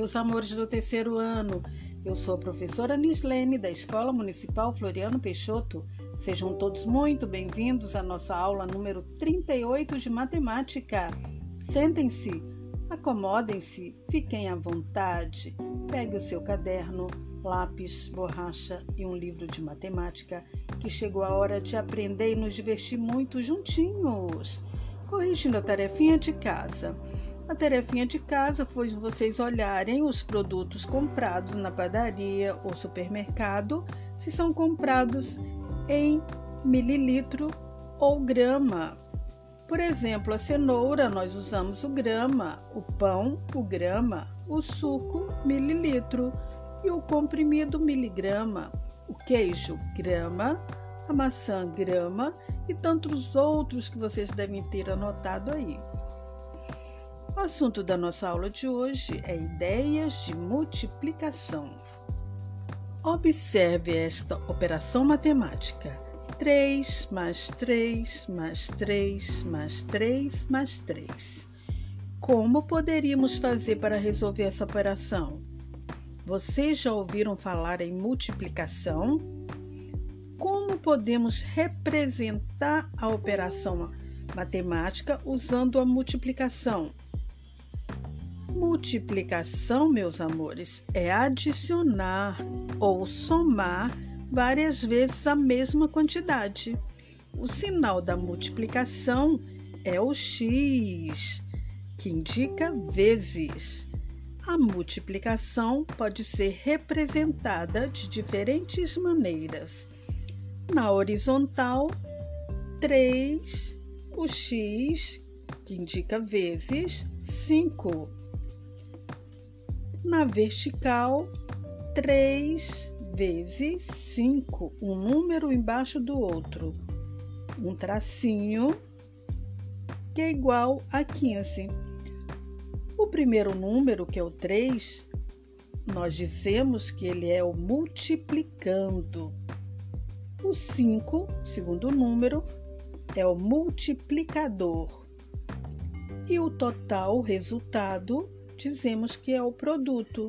meus amores do terceiro ano. Eu sou a professora Nislene, da Escola Municipal Floriano Peixoto. Sejam todos muito bem-vindos à nossa aula número 38 de matemática. Sentem-se, acomodem-se, fiquem à vontade. Pegue o seu caderno, lápis, borracha e um livro de matemática, que chegou a hora de aprender e nos divertir muito juntinhos. Corrigindo a tarefinha de casa. A tarefinha de casa foi vocês olharem os produtos comprados na padaria ou supermercado, se são comprados em mililitro ou grama. Por exemplo, a cenoura nós usamos o grama, o pão, o grama, o suco, mililitro e o comprimido miligrama, o queijo, grama, a maçã, grama e tantos outros que vocês devem ter anotado aí. O assunto da nossa aula de hoje é ideias de multiplicação. Observe esta operação matemática. 3 mais 3 mais 3 mais 3 mais 3. Como poderíamos fazer para resolver essa operação? Vocês já ouviram falar em multiplicação? Como podemos representar a operação matemática usando a multiplicação? Multiplicação, meus amores, é adicionar ou somar várias vezes a mesma quantidade. O sinal da multiplicação é o x, que indica vezes. A multiplicação pode ser representada de diferentes maneiras. Na horizontal, 3, o x, que indica vezes, 5 na vertical 3 vezes 5, um número embaixo do outro, um tracinho que é igual a 15. O primeiro número, que é o 3, nós dizemos que ele é o multiplicando. O 5, segundo número, é o multiplicador. E o total, o resultado, dizemos que é o produto.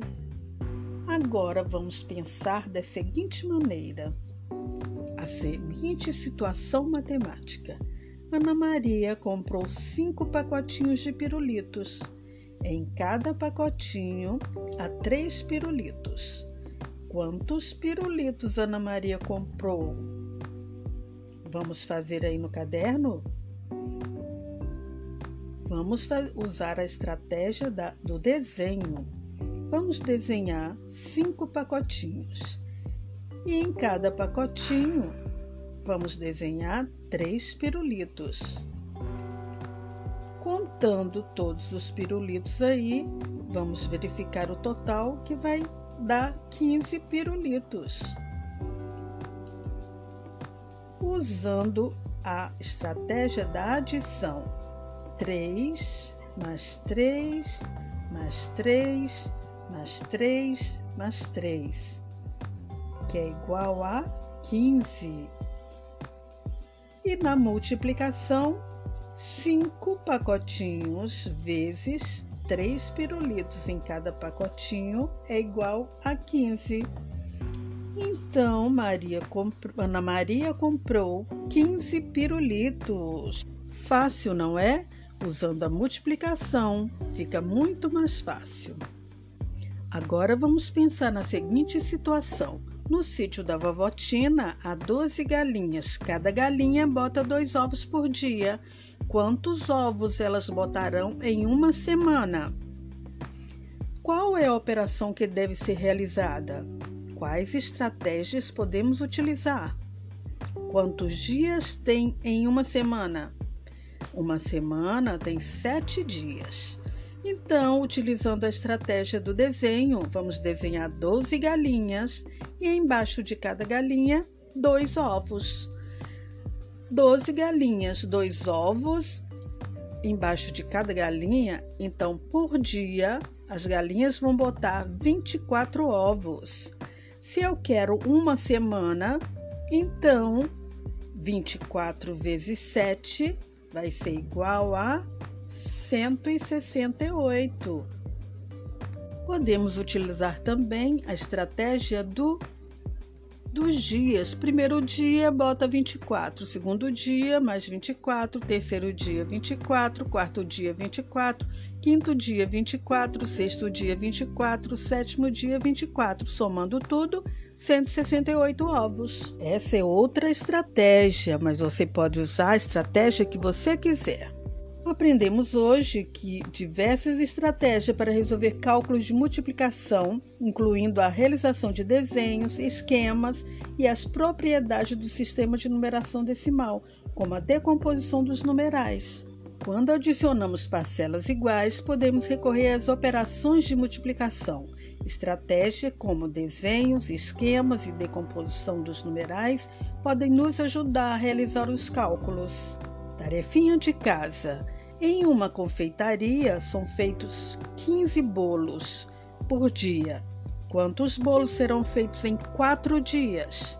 Agora vamos pensar da seguinte maneira: a seguinte situação matemática. Ana Maria comprou cinco pacotinhos de pirulitos. Em cada pacotinho há três pirulitos. Quantos pirulitos Ana Maria comprou? Vamos fazer aí no caderno? Vamos usar a estratégia da, do desenho. Vamos desenhar cinco pacotinhos. E em cada pacotinho, vamos desenhar três pirulitos. Contando todos os pirulitos aí, vamos verificar o total que vai dar 15 pirulitos. Usando a estratégia da adição. 3 mais 3 mais 3 mais 3 mais 3, que é igual a 15. E na multiplicação, 5 pacotinhos vezes 3 pirulitos em cada pacotinho é igual a 15. Então, Maria Ana Maria comprou 15 pirulitos. Fácil, não é? Usando a multiplicação, fica muito mais fácil. Agora vamos pensar na seguinte situação. No sítio da vovó Tina há 12 galinhas. Cada galinha bota dois ovos por dia. Quantos ovos elas botarão em uma semana? Qual é a operação que deve ser realizada? Quais estratégias podemos utilizar? Quantos dias tem em uma semana? Uma semana tem sete dias. Então, utilizando a estratégia do desenho, vamos desenhar 12 galinhas e embaixo de cada galinha, dois ovos. 12 galinhas, dois ovos embaixo de cada galinha, então por dia as galinhas vão botar 24 ovos. Se eu quero uma semana, então 24 vezes 7 vai ser igual a 168. Podemos utilizar também a estratégia do dos dias. Primeiro dia, bota 24. Segundo dia, mais 24. Terceiro dia, 24. Quarto dia, 24. Quinto dia, 24. Sexto dia, 24. Sétimo dia, 24. Somando tudo, 168 ovos. Essa é outra estratégia, mas você pode usar a estratégia que você quiser. Aprendemos hoje que diversas estratégias para resolver cálculos de multiplicação, incluindo a realização de desenhos, esquemas e as propriedades do sistema de numeração decimal, como a decomposição dos numerais. Quando adicionamos parcelas iguais, podemos recorrer às operações de multiplicação. Estratégias como desenhos, esquemas e decomposição dos numerais podem nos ajudar a realizar os cálculos. Tarefinha de casa. Em uma confeitaria são feitos 15 bolos por dia. Quantos bolos serão feitos em quatro dias?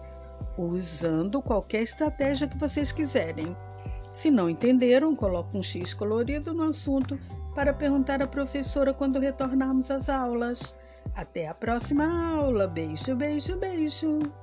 Usando qualquer estratégia que vocês quiserem. Se não entenderam, coloque um X colorido no assunto para perguntar à professora quando retornarmos às aulas. Até a próxima aula. Beijo, beijo, beijo.